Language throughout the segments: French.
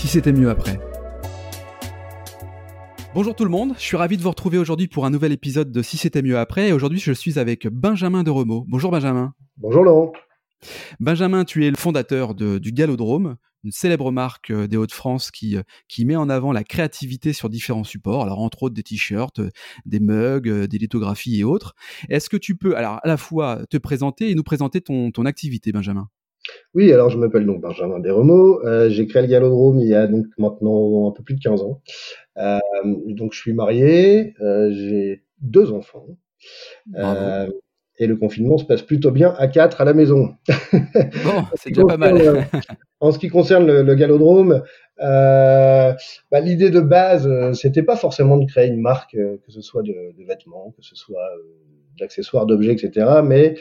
si c'était mieux après. Bonjour tout le monde, je suis ravi de vous retrouver aujourd'hui pour un nouvel épisode de Si c'était mieux après, et aujourd'hui je suis avec Benjamin de Remo. Bonjour Benjamin. Bonjour Laurent. Benjamin, tu es le fondateur du Galodrome, une célèbre marque euh, des Hauts-de-France qui, euh, qui met en avant la créativité sur différents supports, alors entre autres des t-shirts, euh, des mugs, des lithographies et autres. Est-ce que tu peux alors à la fois te présenter et nous présenter ton, ton activité, Benjamin? Oui, alors je m'appelle donc Benjamin Desremeaux. j'ai créé le Galodrome il y a donc maintenant un peu plus de 15 ans. donc je suis marié, j'ai deux enfants. et le confinement se passe plutôt bien à quatre à la maison. Bon, c'est déjà pas mal. En ce qui concerne le, le galodrome, euh, bah, l'idée de base, euh, c'était pas forcément de créer une marque, euh, que ce soit de, de vêtements, que ce soit euh, d'accessoires, d'objets, etc. Mais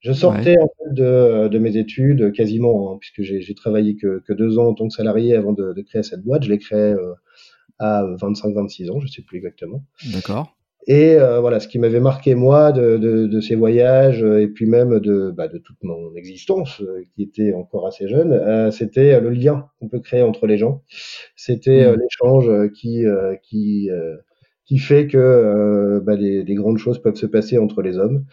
je sortais en fait de, de, mes études quasiment, hein, puisque j'ai travaillé que, que, deux ans en tant que salarié avant de, de créer cette boîte. Je l'ai créée à 25-26 ans, je sais plus exactement. D'accord. Et euh, voilà, ce qui m'avait marqué moi de, de, de, ces voyages euh, et puis même de, bah, de toute mon existence, euh, qui était encore assez jeune, c'était le lien qu'on peut créer entre les gens. C'était mmh. l'échange qui qui qui fait que bah, des, des, grandes choses peuvent se passer entre les hommes.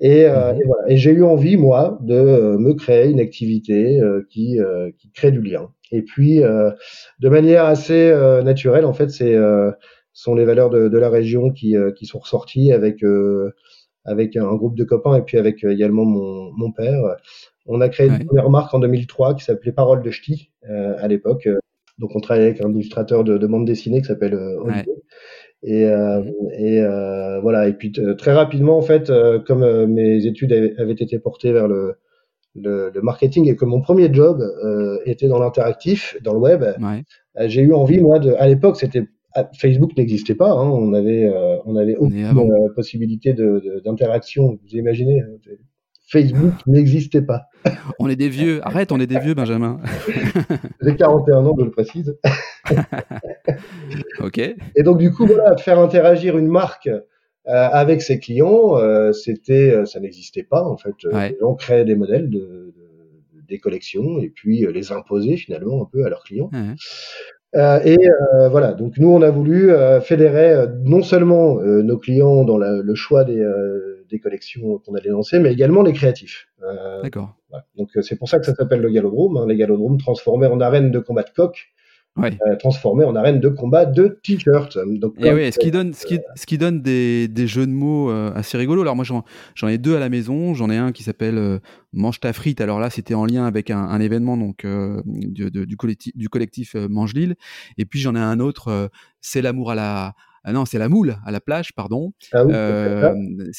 Et, mmh. et voilà. Et j'ai eu envie moi de me créer une activité qui qui crée du lien. Et puis de manière assez naturelle, en fait, c'est sont les valeurs de, de la région qui, euh, qui, sont ressorties avec, euh, avec un groupe de copains et puis avec euh, également mon, mon père. On a créé une première marque en 2003 qui s'appelait Parole de Ch'ti à l'époque. Donc on travaillait avec un illustrateur de, de bande dessinée qui s'appelle Olivier. Et, euh, et euh, voilà. Et puis très rapidement, en fait, comme mes études avaient, été portées vers le, le, le, marketing et que mon premier job était dans l'interactif, dans le web, ouais. j'ai eu envie, moi, de, à l'époque, c'était ah, Facebook n'existait pas, hein, on avait, euh, on avait aucune euh, possibilité d'interaction. Vous imaginez, hein, Facebook n'existait pas. On est des vieux. Arrête, on est des vieux, Benjamin. J'ai 41 ans, je le précise. ok. Et donc du coup, voilà, faire interagir une marque euh, avec ses clients, euh, c'était, ça n'existait pas en fait. Ouais. Les gens créaient des modèles de, de, des collections et puis les imposer finalement un peu à leurs clients. Euh, et euh, voilà, donc nous on a voulu euh, fédérer euh, non seulement euh, nos clients dans la, le choix des, des collections qu'on allait lancer, mais également les créatifs. D'accord. Voilà. Donc c'est pour ça que ça s'appelle le Galodrome, hein, les Galodromes transformés en arène de combat de coq ouais. euh, transformé en arène de combat de t-shirts. Donc, et oui, ce qui donne, ce qui, ce qui donne des, des jeux de mots euh, assez rigolos. Alors moi, j'en ai deux à la maison. J'en ai un qui s'appelle euh, Mange ta frite. Alors là, c'était en lien avec un, un événement donc euh, du, de, du collectif, du collectif Mange Lille. Et puis j'en ai un autre, C'est l'amour à la ah non, c'est la moule à la plage, pardon. Ah oui, euh,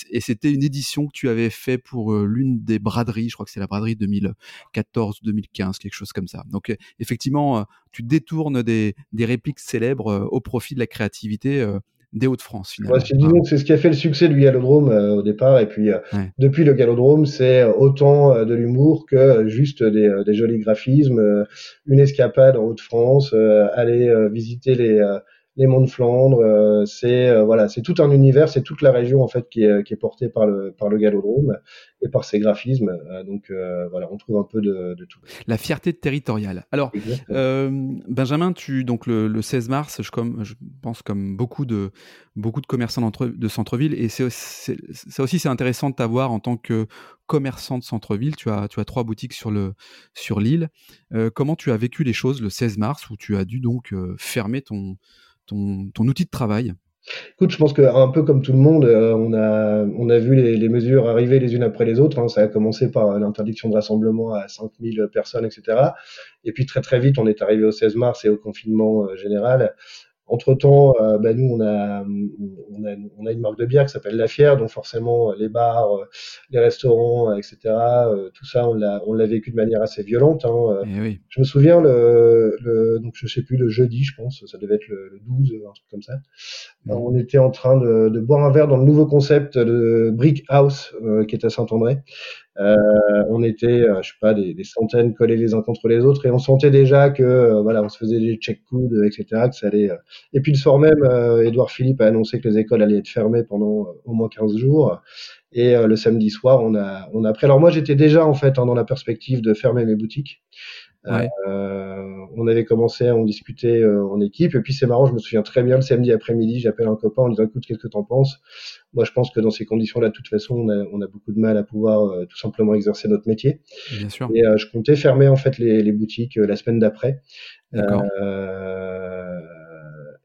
et c'était une édition que tu avais fait pour euh, l'une des braderies, je crois que c'est la braderie 2014-2015, quelque chose comme ça. Donc effectivement, tu détournes des, des répliques célèbres au profit de la créativité des Hauts-de-France finalement. Ouais, c'est ce qui a fait le succès du Galodrome euh, au départ et puis euh, ouais. depuis le Galodrome c'est autant euh, de l'humour que juste des, des, jolis graphismes, une escapade en Hauts-de-France, aller visiter les les monts de Flandre, euh, c'est euh, voilà, c'est tout un univers, c'est toute la région en fait qui est, qui est portée par le par le Galodrome et par ses graphismes. Euh, donc voilà, on trouve un peu de, de, tout. La fierté territoriale. Alors Benjamin, tu donc le, le 16 mars, je comme je pense comme beaucoup de beaucoup de commerçants de centre-ville et c'est ça aussi c'est intéressant de t'avoir en tant que commerçant de centre-ville. Tu as, tu as trois boutiques sur le sur l'île. Euh, comment tu as vécu les choses le 16 mars où tu as dû donc euh, fermer ton, ton, outil de travail Écoute, je pense qu'un peu comme tout le monde, euh, on, a, on a vu les, mesures arriver les unes après les autres. Hein. Ça a commencé par l'interdiction de rassemblement à 5000 personnes, etc. Et puis très très vite, on est arrivé au 16 mars et au confinement euh, général entre temps, euh, bah, nous on a, on a, on a une marque de bière qui s'appelle La Fière, donc forcément les bars, euh, les restaurants, etc. Euh, tout ça, on l'a, on l'a vécu de manière assez violente. Hein. Eh oui. Je me souviens le, le, donc je sais plus le jeudi, je pense, ça devait être le, le 12, un truc comme ça. Mhm. On était en train de, de, boire un verre dans le nouveau concept de Brick House euh, qui est à Saint-André. Euh, on était, euh, je sais pas, des, centaines collés les uns contre les autres et on sentait déjà que euh, voilà, on se faisait des check coudes, etc. Que ça allait. Et puis le soir même, Edouard Philippe a annoncé que les écoles allaient être fermées pendant au moins 15 jours. Et le samedi soir, on a, on a appris. Alors moi, j'étais déjà en fait hein, dans la perspective de fermer mes boutiques. Ouais. Euh, on avait commencé à en discuter euh, en équipe. Et puis c'est marrant, je me souviens très bien le samedi après-midi, j'appelle un copain en disant écoute, qu'est-ce que t'en penses? Moi, je pense que dans ces conditions-là, de toute façon, on a, on a beaucoup de mal à pouvoir euh, tout simplement exercer notre métier. Bien sûr. Et je comptais fermer en fait les, les boutiques la semaine d'après.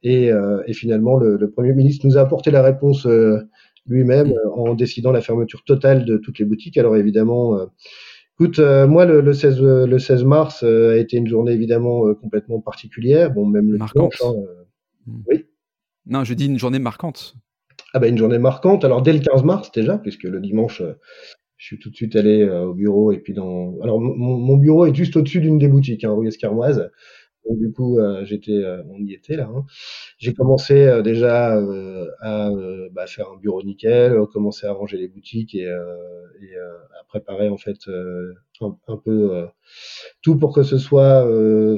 Et, et, finalement, le, le, premier ministre nous a apporté la réponse lui-même mmh. en décidant la fermeture totale de toutes les boutiques. Alors évidemment Écoute, euh, moi, le, le, 16, le 16 mars euh, a été une journée évidemment euh, complètement particulière. Bon, même le marquante. dimanche. Hein, mmh. Oui. Non, je dis une journée marquante. Ah bah une journée marquante. Alors dès le 15 mars déjà, puisque le dimanche, je suis tout de suite allé au bureau et puis dans. Alors mon, mon bureau est juste au-dessus d'une des boutiques, hein, rue Escarmoise. Donc du coup, euh, j'étais, euh, on y était là. Hein. J'ai commencé euh, déjà à bah, faire un bureau nickel, commencer à ranger les boutiques et, et à préparer en fait un, un, peu tout pour que ce soit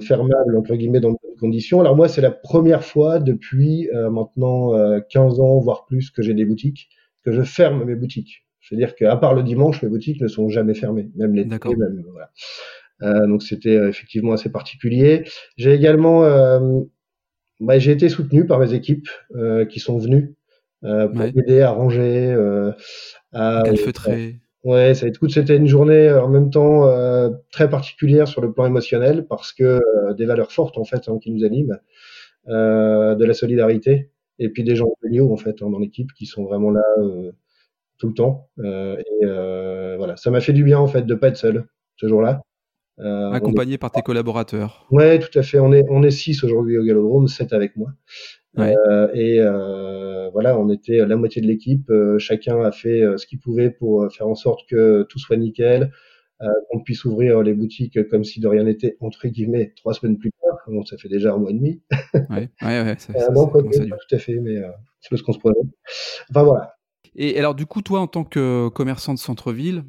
fermable entre guillemets dans de bonnes conditions. Alors moi, c'est la première fois depuis maintenant 15 ans, voire plus, que j'ai des boutiques, que je ferme mes boutiques. C'est-à-dire qu'à part le dimanche, mes boutiques ne sont jamais fermées, même les même voilà. Euh, donc c'était euh, effectivement assez particulier. J'ai également, euh, bah, j'ai été soutenu par mes équipes qui sont venues pour ouais. m'aider à ranger, à calfeutrer. Ouais, ça c'était une journée en même temps euh, très particulière sur le plan émotionnel parce que euh, des valeurs fortes en fait hein, qui nous animent, euh, de la solidarité et puis des gens géniaux en fait hein, dans l'équipe qui sont vraiment là tout le temps. et voilà, ça m'a fait du bien en fait de pas être seul ce jour-là. Euh, Accompagné est... par tes collaborateurs. Ouais, tout à fait. On est on est six aujourd'hui au Galodrome, sept avec moi. Ouais. Euh, et euh, voilà, on était la moitié de l'équipe. Euh, chacun a fait euh, ce qu'il pouvait pour faire en sorte que tout soit nickel, qu'on puisse ouvrir les boutiques comme si de rien n'était entre guillemets trois semaines plus tard. Bon, ça fait déjà un mois et demi. ouais, ouais, ouais. Ça, ça, non, ça, pas tout à fait, mais c'est parce qu'on se prenait. Enfin voilà. Et alors du coup, toi, en tant que commerçant de centre-ville,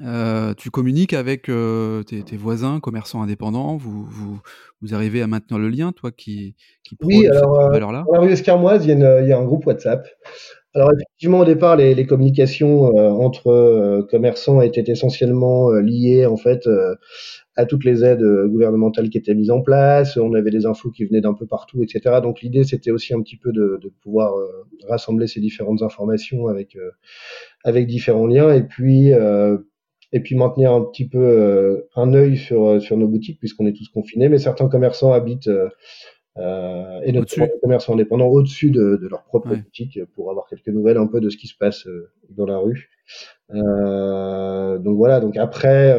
euh, tu communiques avec euh, tes, tes, voisins, commerçants indépendants. Vous, vous, vous, arrivez à maintenir le lien, toi qui, qui oui, alors, cette valeur-là? Dans la rue Escarmoise, il y, a il y a un groupe WhatsApp. Alors effectivement, au départ, les, les communications euh, entre euh, commerçants étaient essentiellement euh, liées en fait à toutes les aides gouvernementales qui étaient mises en place. On avait des infos qui venaient d'un peu partout, etc. Donc l'idée, c'était aussi un petit peu de, de pouvoir rassembler ces différentes informations avec avec différents liens. Et puis et puis maintenir un petit peu euh, un œil sur, euh, sur nos boutiques puisqu'on est tous confinés. Mais certains commerçants habitent, euh, euh et notamment les commerçants indépendants, au-dessus de, de, leur propre ouais. boutique pour avoir quelques nouvelles un peu de ce qui se passe dans la rue. donc voilà, donc après,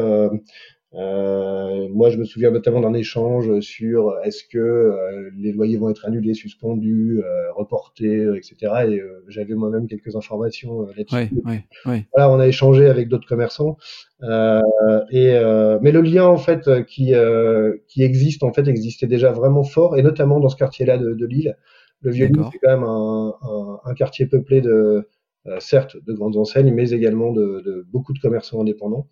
euh, moi, je me souviens notamment d'un échange sur est-ce que euh, les loyers vont être annulés, suspendus, euh, reportés, etc. Et j'avais moi-même quelques informations là-dessus. Ouais, ouais, ouais. Voilà, on a échangé avec d'autres commerçants. et mais le lien en fait qui qui existe en fait existait déjà vraiment fort, et notamment dans ce quartier-là de, de Lille. Le Vieux-Lille, c'est quand même un, un, un, quartier peuplé de euh, certes de grandes enseignes, mais également de, beaucoup de commerçants indépendants.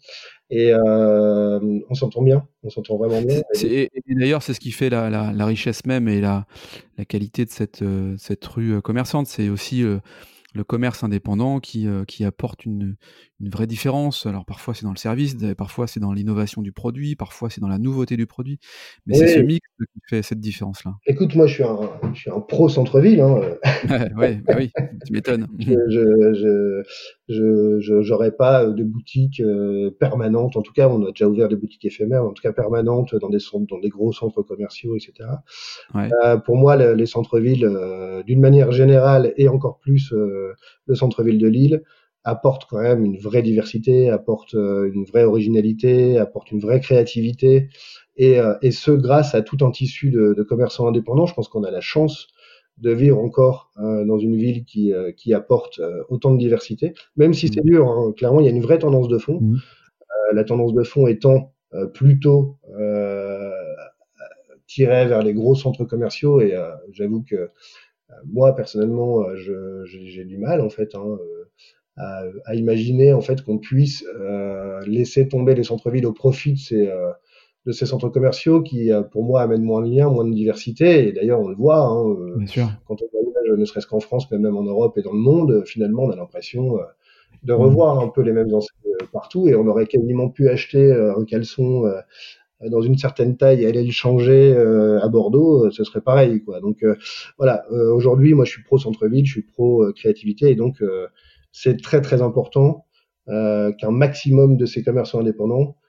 Et euh, on s'entend bien, on s'entend vraiment bien. Et, d'ailleurs, c'est ce qui fait la, richesse même et la, la qualité de cette, euh, cette rue commerçante. C'est aussi le commerce indépendant qui, euh, qui apporte une, une vraie différence. Alors parfois c'est dans le service, parfois c'est dans l'innovation du produit, parfois c'est dans la nouveauté du produit. Mais oui. c'est ce mix qui fait cette différence-là. Écoute, moi je suis un, je suis un pro centre-ville. Hein. ouais, bah oui, tu m'étonnes. je je, je, je, j'aurais pas de boutique euh, permanente. En tout cas, on a déjà ouvert des boutiques éphémères, en tout cas permanentes dans des centres, dans des gros centres commerciaux, etc. Ouais. Euh, pour moi, le, les centres-villes, euh, d'une manière générale et encore plus euh, le centre-ville de Lille, apporte quand même une vraie diversité, apporte euh, une vraie originalité, apporte une vraie créativité. et, et ce grâce à tout un tissu de, de commerçants indépendants. Je pense qu'on a la chance de vivre encore dans une ville qui, qui apporte autant de diversité, même si c'est dur. Hein. clairement, il y a une vraie tendance de fond. Mmh. la tendance de fond étant plutôt tirer vers les gros centres commerciaux et j'avoue que moi personnellement j'ai du mal en fait hein, à, à, imaginer en fait qu'on puisse euh, laisser tomber les centres-villes au profit de ces, euh, de ces centres commerciaux qui, euh, pour moi, amènent moins de liens, moins de diversité. Et d'ailleurs, on le voit, hein, quand on voyage, ne serait-ce qu'en France, mais même en Europe et dans le monde, finalement, on a l'impression de revoir un peu les mêmes enseignes partout. Et on aurait quasiment pu acheter un caleçon dans une certaine taille et aller le changer à Bordeaux, ce serait pareil. Quoi. Donc voilà, aujourd'hui, moi, je suis pro centre-ville, je suis pro créativité, et donc c'est très très important euh, qu'un maximum de ces commerçants indépendants euh,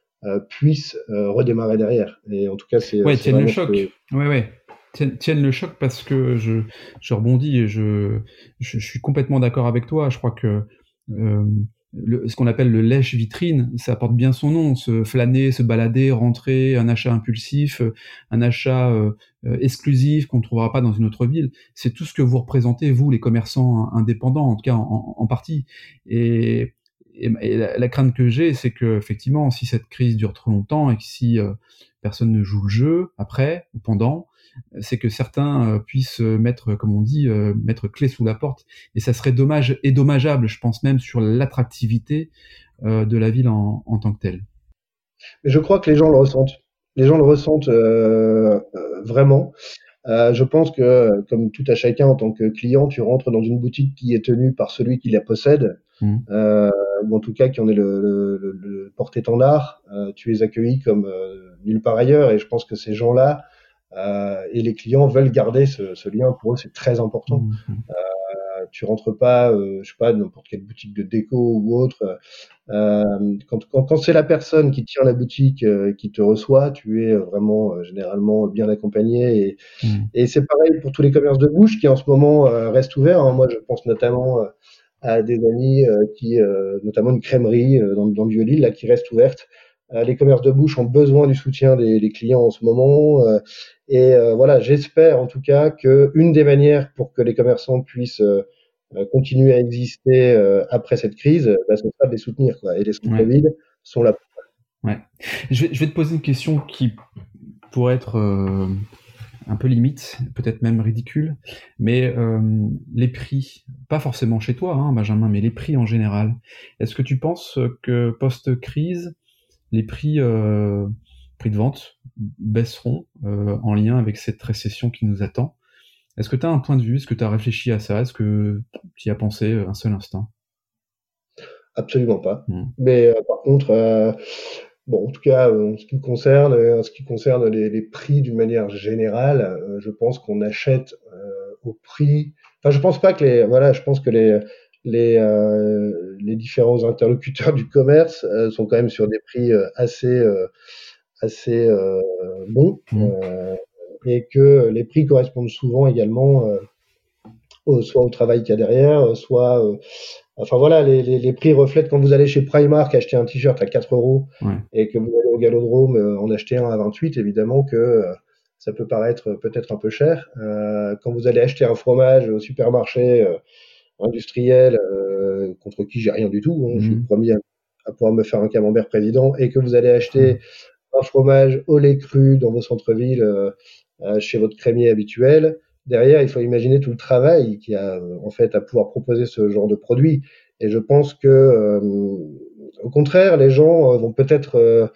puissent euh, redémarrer derrière. Et en tout cas, c'est ouais, tiennent le choc. Ouais, ouais. Tiennent, le choc parce que je, je rebondis et je, je, suis complètement d'accord avec toi. Je crois que euh, ce qu'on appelle le lèche vitrine, ça porte bien son nom. Se flâner, se balader, rentrer, un achat impulsif, un achat euh, euh, exclusif qu'on ne trouvera pas dans une autre ville. C'est tout ce que vous représentez, vous, les commerçants indépendants, en tout cas en, partie. Et, la, crainte que j'ai, c'est que effectivement, si cette crise dure trop longtemps et que si euh, personne ne joue le jeu après ou pendant, c'est que certains euh, puissent mettre, comme on dit, euh, mettre clé sous la porte. Et ça serait dommage et dommageable, je pense même, sur l'attractivité euh, de la ville en, tant que telle. Je crois que les gens le ressentent. Les gens le ressentent vraiment. Je pense que, comme tout à chacun en tant que client, tu rentres dans une boutique qui est tenue par celui qui la possède, mmh. ou en tout cas qui en est le, le, le porte-étendard. tu es accueilli comme nulle part ailleurs, et je pense que ces gens-là euh, et les clients veulent garder ce, ce lien. Pour eux, c'est très important. Mmh, mmh. Euh, tu rentres pas, euh, je sais pas, n'importe quelle boutique de déco ou autre. Euh, quand, quand, quand c'est la personne qui tient la boutique euh, qui te reçoit, tu es vraiment généralement bien accompagné. Et, mmh. et c'est pareil pour tous les commerces de bouche qui en ce moment restent ouverts. Hein. Moi, je pense notamment à des amis qui, notamment une crèmerie dans, dans le Vieux-Lille, là, qui reste ouverte. les commerces de bouche ont besoin du soutien des, des clients en ce moment. Et euh, voilà, j'espère en tout cas que une des manières pour que les commerçants puissent euh, euh, continuer à exister après cette crise, bah, ce sera de les soutenir. Quoi. Et les centres-villes sont là. Ouais. Je vais, je vais te poser une question qui pourrait être un peu limite, peut-être même ridicule, mais les prix, pas forcément chez toi, hein, Benjamin, mais les prix en général. Est-ce que tu penses que post-crise, les prix prix de vente baisseront euh, en lien avec cette récession qui nous attend? Est-ce que tu as un point de vue? Est-ce que tu as réfléchi à ça? Est-ce que tu y as pensé euh, un seul instant? Absolument pas. Hmm. Mais euh, par contre, bon, en tout cas, en ce qui concerne, en ce qui concerne les, prix d'une manière générale, je pense qu'on achète au prix. Enfin, je pense pas que les, voilà, je pense que les les, les différents interlocuteurs du commerce sont quand même sur des prix assez assez euh, bon mmh. Euh, et que les prix correspondent souvent également euh, soit au travail qu'il y a derrière, soit Enfin voilà, les, les, les, prix reflètent quand vous allez chez Primark acheter un t-shirt à 4 euros et que vous allez au Galodrome en acheter un à 28, évidemment que ça peut paraître peut-être un peu cher. Euh, quand vous allez acheter un fromage au supermarché industriel contre qui j'ai rien du tout, hein, je suis le mmh. premier à, pouvoir me faire un camembert président, et que vous allez acheter un fromage au lait cru dans vos centres-villes euh, euh, chez votre crémier habituel. Derrière, il faut imaginer tout le travail qu'il y a en fait à pouvoir proposer ce genre de produit. Et je pense que, euh, au contraire, les gens vont peut-être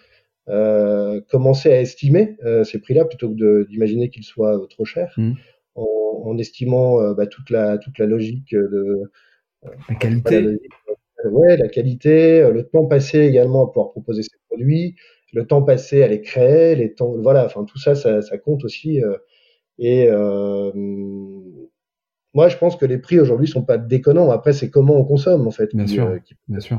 euh, commencer à estimer ces prix-là plutôt que d'imaginer qu'ils soient trop chers, mmh. en, en, estimant bah, toute la toute la logique de la qualité. La, ouais, la qualité, le temps passé également à pouvoir proposer ces produits, le temps passé à les créer, les temps, voilà, enfin tout ça, ça, ça compte aussi. Euh, et euh, moi, je pense que les prix aujourd'hui sont pas déconnants. Après, c'est comment on consomme en fait, bien qui, sûr, euh, qui, bien sûr.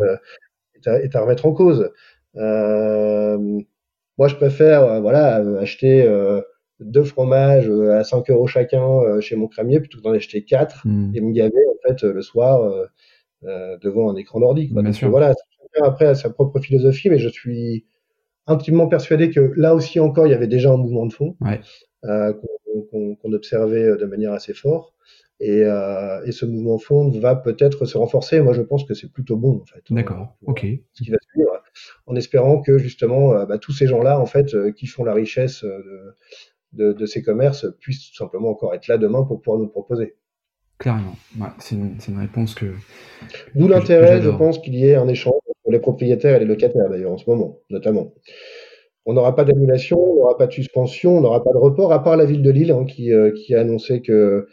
est, à, remettre en cause. moi, je préfère, voilà, acheter deux fromages à 5 euros chacun chez mon crémier plutôt que d'en acheter quatre hmm. et me gaver en fait le soir devant un écran sûr. voilà, après à sa propre philosophie, mais je suis intimement persuadé que là aussi encore, il y avait déjà un mouvement de fond Ouais. euh, qu'on observait de manière assez forte. Et, euh, et ce mouvement de fond va peut-être se renforcer. Moi, je pense que c'est plutôt bon, en fait. D'accord. Ok. ce qui va suivre, en espérant que justement euh, bah, tous ces gens-là, en fait, euh, qui font la richesse euh, de, de, de ces commerces, puissent tout simplement encore être là demain pour pouvoir nous proposer. Clairement. Ouais, c'est une, une réponse que. D'où l'intérêt, je pense, qu'il y ait un échange entre les propriétaires et les locataires, d'ailleurs, en ce moment, notamment. On n'aura pas d'annulation, on n'aura pas de suspension, on n'aura pas de report, à part la ville de Lille, hein, qui, euh, qui a annoncé que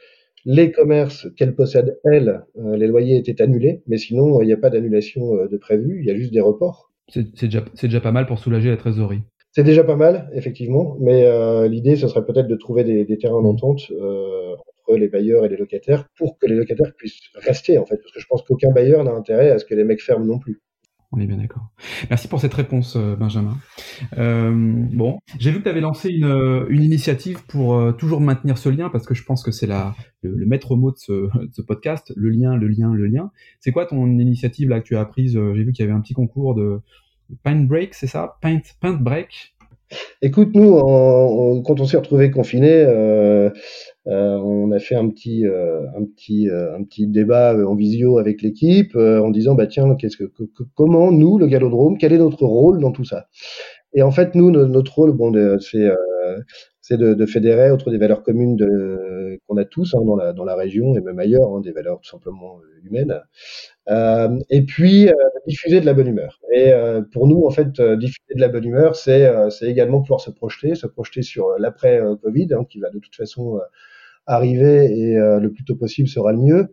les commerces qu'elle possède, elle, euh, les loyers étaient annulés, mais sinon, euh, il n'y a pas d'annulation euh, de prévu, il y a juste des reports. C'est déjà, pas mal pour soulager la trésorerie. C'est déjà pas mal, effectivement, mais l'idée, ce serait peut-être de trouver des, des terrains d'entente entre les bailleurs et les locataires pour que les locataires puissent rester, en fait, parce que je pense qu'aucun bailleur n'a intérêt à ce que les mecs ferment non plus. On est bien d'accord. Merci pour cette réponse, euh, Benjamin. Euh, bon, j'ai vu que tu avais lancé une, euh, une initiative pour toujours maintenir ce lien, parce que je pense que c'est le, le maître mot de ce, podcast, le lien, le lien, le lien. C'est quoi ton initiative là que tu as prise Euh, J'ai vu qu'il y avait un petit concours de paint break, c'est ça? Paint, paint break? Écoute, nous, quand on s'est retrouvés confinés, euh, euh, on a fait un petit, euh, un petit, euh, un petit débat euh, en visio avec l'équipe euh, en disant, bah tiens, qu'est-ce que, que- comment nous, le Galodrome, quel est notre rôle dans tout ça? Et en fait, nous, no- notre rôle, bon, c'est, euh, c'est de, de fédérer autour des valeurs communes de, qu'on a tous hein, dans la, dans la région et même ailleurs, hein, des valeurs tout simplement humaines. Euh, et puis euh, diffuser de la bonne humeur. Et euh, pour nous, en fait, diffuser de la bonne humeur, c'est c'est également pouvoir se projeter, se projeter sur euh, l'après euh, Covid, hein, qui va de toute façon arriver et euh, le plus tôt possible sera le mieux.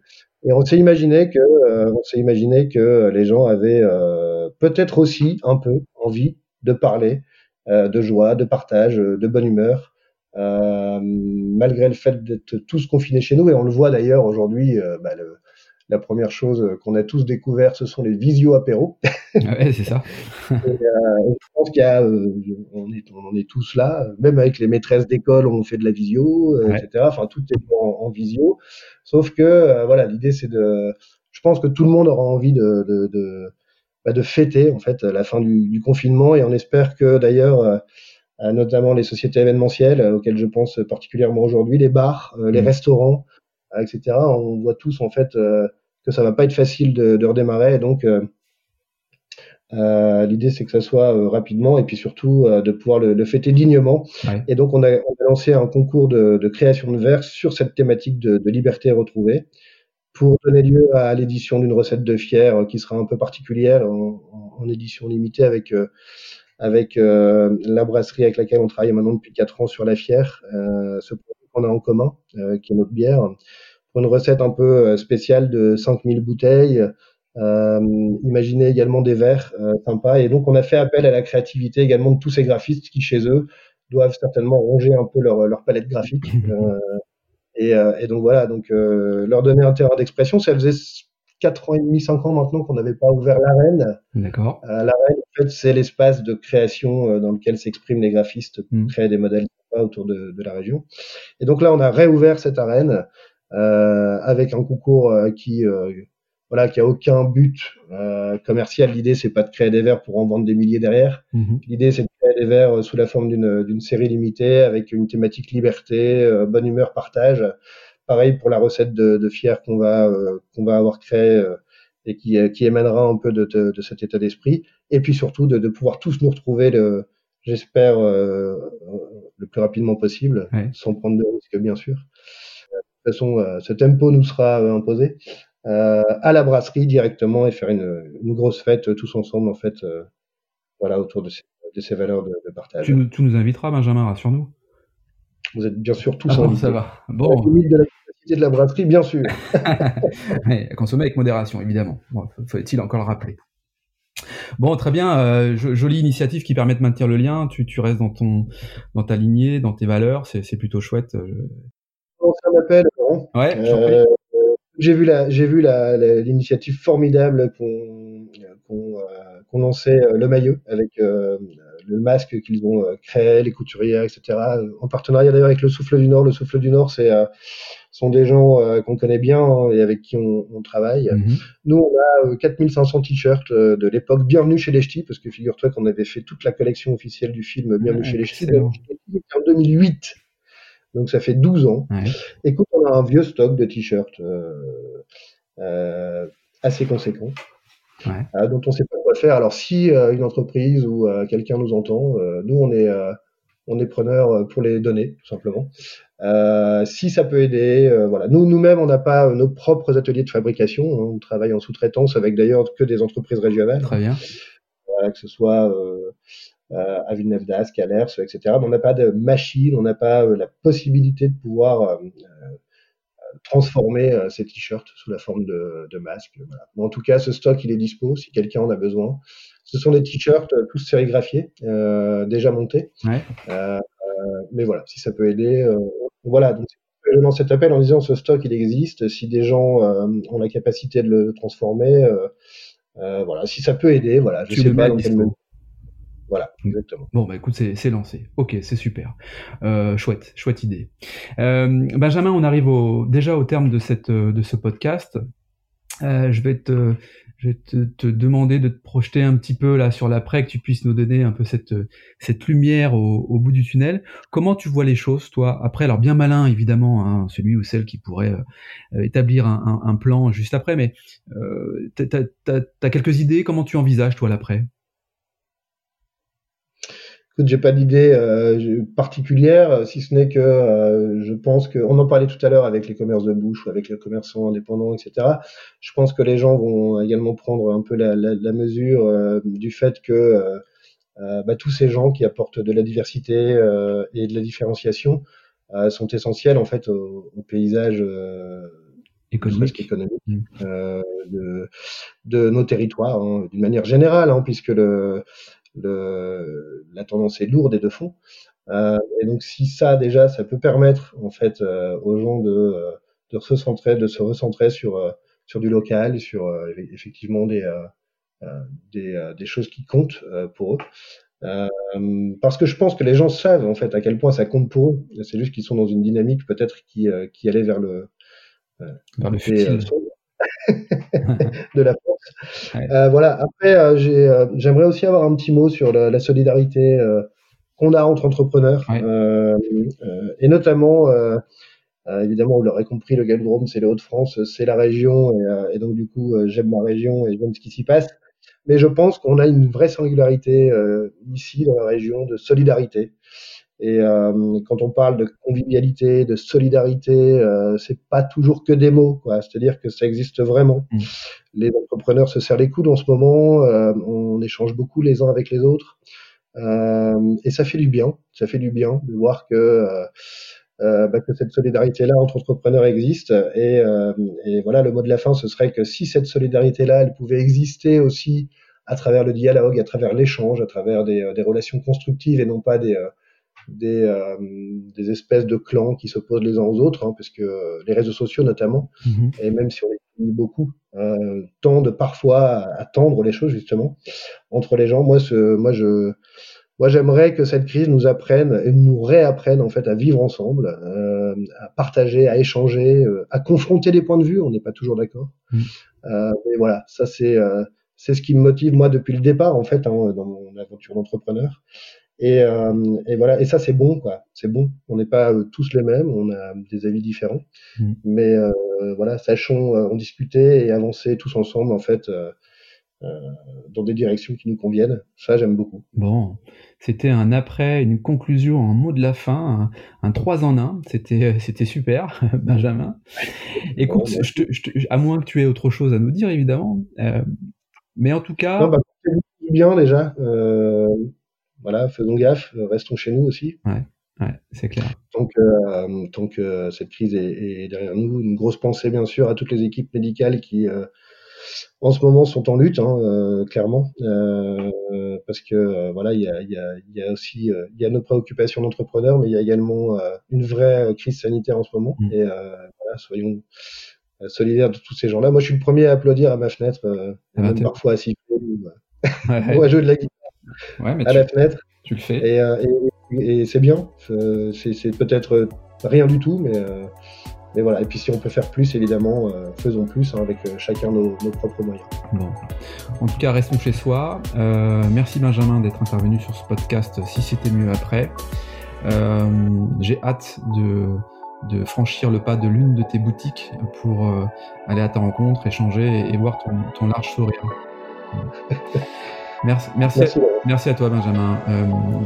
Et on s'est imaginé que euh, on s'est imaginé que les gens avaient euh, peut-être aussi un peu envie de parler euh, de joie, de partage, euh, de bonne humeur. Euh, malgré le fait d'être tous confinés chez nous, et on le voit d'ailleurs aujourd'hui, bah, le, la première chose qu'on a tous découvert, ce sont les visio apéros. Ouais, c'est ça. Et, euh, je pense qu'il y a, euh, on, est, on est tous là, même avec les maîtresses d'école, on fait de la visio, euh, Ouais. etc. Enfin, tout est en, en visio. Sauf que, euh, voilà, l'idée c'est de, je pense que tout le monde aura envie de, de, de, bah, de fêter en fait la fin du, du confinement, et on espère que d'ailleurs, euh, euh, notamment les sociétés événementielles euh, auxquelles je pense particulièrement aujourd'hui, les bars, euh, les Mm. restaurants, euh, etc. On voit tous en fait euh, que ça va pas être facile de, de redémarrer, et donc euh, euh, l'idée c'est que ça soit euh, rapidement et puis surtout euh, de pouvoir le, le fêter dignement. Ouais. Et donc on a, on a lancé un concours de, de création de verres sur cette thématique de, de liberté retrouvée pour donner lieu à l'édition d'une recette de fier euh, qui sera un peu particulière en, en- en édition limitée avec euh, avec euh, la brasserie avec laquelle on travaille maintenant depuis quatre ans sur la fière, euh, ce produit qu'on a en commun, euh, qui est notre bière, pour une recette un peu euh, spéciale de 5000 bouteilles. Euh, imaginez également des verres euh, sympas. Et donc, on a fait appel à la créativité également de tous ces graphistes qui, chez eux, doivent certainement ronger un peu leur, leur palette graphique. Et, et donc, voilà, donc leur donner un terrain d'expression. Ça faisait 4 ans et demi, 5 ans maintenant qu'on n'avait pas ouvert l'arène. D'accord. Euh, L'arène, en fait, c'est l'espace de création euh, dans lequel s'expriment les graphistes pour Mm. créer des modèles sympas autour de, de la région. Et donc là, on a réouvert cette arène avec un concours euh, qui, euh, voilà, qui a aucun but euh, commercial. L'idée, c'est pas de créer des verres pour en vendre des milliers derrière. Mhm. L'idée, c'est de créer des verres euh, sous la forme d'une d'une série limitée avec une thématique liberté, euh, bonne humeur, partage. Pareil pour la recette de, de fier qu'on va euh, qu'on va avoir créée euh, et qui, euh, qui émanera un peu de, de, de cet état d'esprit. Et puis surtout de, de pouvoir tous nous retrouver, le, j'espère, euh, le plus rapidement possible, Ouais. sans prendre de risques, bien sûr. De toute façon, euh, ce tempo nous sera euh, imposé euh, à la brasserie directement et faire une, une grosse fête tous ensemble, en fait, voilà, autour de ces, de ces valeurs de, de partage. Tu, nous- tu nous inviteras, Benjamin, rassure-nous. Vous êtes bien sûr tous Ah bon, invités. ça va. Bon, limite de la capacité de la brasserie, bien sûr. Ouais, consommer avec modération, évidemment. Bon, faut- faut-il encore le rappeler. Bon, très bien. euh, jo- jolie initiative qui permet de maintenir le lien. Tu, tu restes dans ton, dans ta lignée, dans tes valeurs. C'est, c'est plutôt chouette. euh, On un appel, Ouais. Euh, j'ai vu la, j'ai vu la, la- l'initiative formidable qu'on, qu'on, euh, qu'on lançait euh, le maillot avec le masque qu'ils ont créé, les couturières, etc. En partenariat d'ailleurs avec le Souffle du Nord. Le Souffle du Nord, c'est sont des gens qu'on connaît bien hein, et avec qui on, on travaille. Mhm. Nous, on a 4500 t-shirts de l'époque Bienvenue chez les Ch'tis, parce que figure-toi qu'on avait fait toute la collection officielle du film Bienvenue chez les Ch'tis en 2008. Donc ça fait 12 ans. Ouais. Écoute, on a un vieux stock de t-shirts euh, assez conséquent. Ouais. Euh, dont on sait pas quoi faire. Alors si euh, une entreprise ou euh, quelqu'un nous entend, nous on est on est preneur pour les données tout simplement. si ça peut aider, voilà. Nous nous-mêmes on n'a pas nos propres ateliers de fabrication. Hein. On travaille en sous-traitance avec d'ailleurs que des entreprises régionales. Très bien. que ce soit à Villeneuve d'Ascq, à Lers, etc. Mais on n'a pas de machine, on n'a pas la possibilité de pouvoir transformer euh, ces t-shirts sous la forme de, de masques. Voilà. en tout cas, ce stock, il est dispo si quelqu'un en a besoin. Ce sont des t-shirts euh, tous sérigraphiés, euh, déjà montés. Ouais. Euh, mais voilà, si ça peut aider, voilà. Donc, je lance cet appel en disant ce stock, il existe. Si des gens ont la capacité de le transformer, voilà, si ça peut aider, voilà. Je tu sais pas dans quel voilà, exactement. Bon, bah écoute, c'est lancé. Ok, c'est super. Euh, chouette, chouette idée. Euh, Benjamin, on arrive au, déjà au terme de, cette, de ce podcast. Euh, je vais te, je vais te, te, demander de te projeter un petit peu là sur l'après, que tu puisses nous donner un peu cette, cette lumière au, au, bout du tunnel. Comment tu vois les choses, toi? Après, alors bien malin, évidemment, hein, celui ou celle qui pourrait euh, établir un, un, un, plan juste après, mais euh, t'as as, quelques idées? Comment tu envisages, toi, l'après? J'ai pas d'idée euh, particulière, si ce n'est que euh, je pense que, on en parlait tout à l'heure avec les commerces de bouche ou avec les commerçants indépendants, etc. Je pense que les gens vont également prendre un peu la, la, la mesure euh, du fait que bah, tous ces gens qui apportent de la diversité et de la différenciation sont essentiels en fait au, au paysage économique, économique mmh. de, de, nos territoires hein, d'une manière générale, hein, puisque le le, la tendance est lourde et de fond. Euh, et donc si ça déjà, ça peut permettre en fait euh, aux gens de, euh, de se recentrer, de se recentrer sur euh, sur du local, sur effectivement des des, des, choses qui comptent pour eux. Euh, parce que je pense que les gens savent en fait à quel point ça compte pour eux. C'est juste qu'ils sont dans une dynamique peut-être qui, qui allait vers le vers le futile. de la Euh, voilà. Après, euh, euh, j'aimerais aussi avoir un petit mot sur la, la solidarité qu'on a entre entrepreneurs, et notamment. évidemment, vous l'aurez compris, le Galodrome, c'est les Hauts-de-France, c'est la région, et, et, donc du coup, j'aime ma région et j'aime ce qui s'y passe. Mais je pense qu'on a une vraie singularité ici dans la région de solidarité. Et euh, quand on parle de convivialité, de solidarité, euh, c'est pas toujours que des mots, quoi. C'est-à-dire que ça existe vraiment. Mmh. Les entrepreneurs se serrent les coudes en ce moment. Euh, on échange beaucoup les uns avec les autres, euh, et ça fait du bien. Ça fait du bien de voir que euh, bah, que cette solidarité-là entre entrepreneurs existe. Et, et, voilà, le mot de la fin, ce serait que si cette solidarité-là, elle pouvait exister aussi à travers le dialogue, à travers l'échange, à travers des, des, relations constructives et non pas des des, euh, des espèces de clans qui s'opposent les uns aux autres, hein, parce que les réseaux sociaux notamment, mhm. et même si on les utilise beaucoup, euh, tendent parfois à, tendre les choses justement entre les gens. Moi, ce, moi, je, moi, j'aimerais que cette crise nous apprenne et nous réapprenne en fait à vivre ensemble, euh, à partager, à échanger, euh, à confronter des points de vue. On n'est pas toujours d'accord. Mhm. Euh, mais voilà, ça c'est c'est ce qui me motive moi depuis le départ en fait hein, dans mon aventure d'entrepreneur. Et, euh, et, voilà, et ça c'est bon, quoi. C'est bon. On n'est pas euh, tous les mêmes, on a des avis différents, mmh. mais euh, voilà, sachons en discuter et avancer tous ensemble, en fait, dans des directions qui nous conviennent. Ça, j'aime beaucoup. Bon, c'était un après, une conclusion, un mot de la fin, un, un 3 en 1. C'était, c'était super, Benjamin. Écoute, je te, je te, à moins que tu aies autre chose à nous dire, évidemment. mais en tout cas. Non, bah, bien déjà. Euh, voilà, faisons gaffe, restons chez nous aussi. Ouais, ouais c'est clair. Tant que, euh, tant que cette crise est, est, derrière nous, une grosse pensée bien sûr à toutes les équipes médicales qui euh, en ce moment sont en lutte, hein, euh, clairement, euh, parce que euh, voilà, il y a, y, a, y a, aussi il y a nos préoccupations d'entrepreneurs, mais il y a également une vraie crise sanitaire en ce moment. Mmh. Et voilà, soyons solidaires de tous ces gens-là. Moi, je suis le premier à applaudir à ma fenêtre, ah même parfois siffler ou, ouais. ou à jouer de la guitare Ouais, mais à la fenêtre. Tu le fais. Et, et, c'est bien. c'est peut-être rien du tout, mais mais voilà, et puis si on peut faire plus, évidemment, euh, faisons plus hein, avec euh, chacun nos, propres moyens. Bon. En tout cas, restons chez soi. Euh, merci Benjamin d'être intervenu sur ce podcast Si c'était mieux après. J'ai hâte de, de, franchir le pas de l'une de tes boutiques pour aller à ta rencontre, échanger et, voir ton, ton, large sourire. Merci, merci, merci, à, merci, à, toi Benjamin.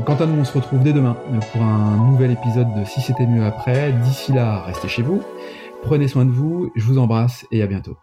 quant à nous, on se retrouve dès demain pour un nouvel épisode de Si c'était mieux après. D'ici là, restez chez vous. Prenez soin de vous, je vous embrasse et à bientôt.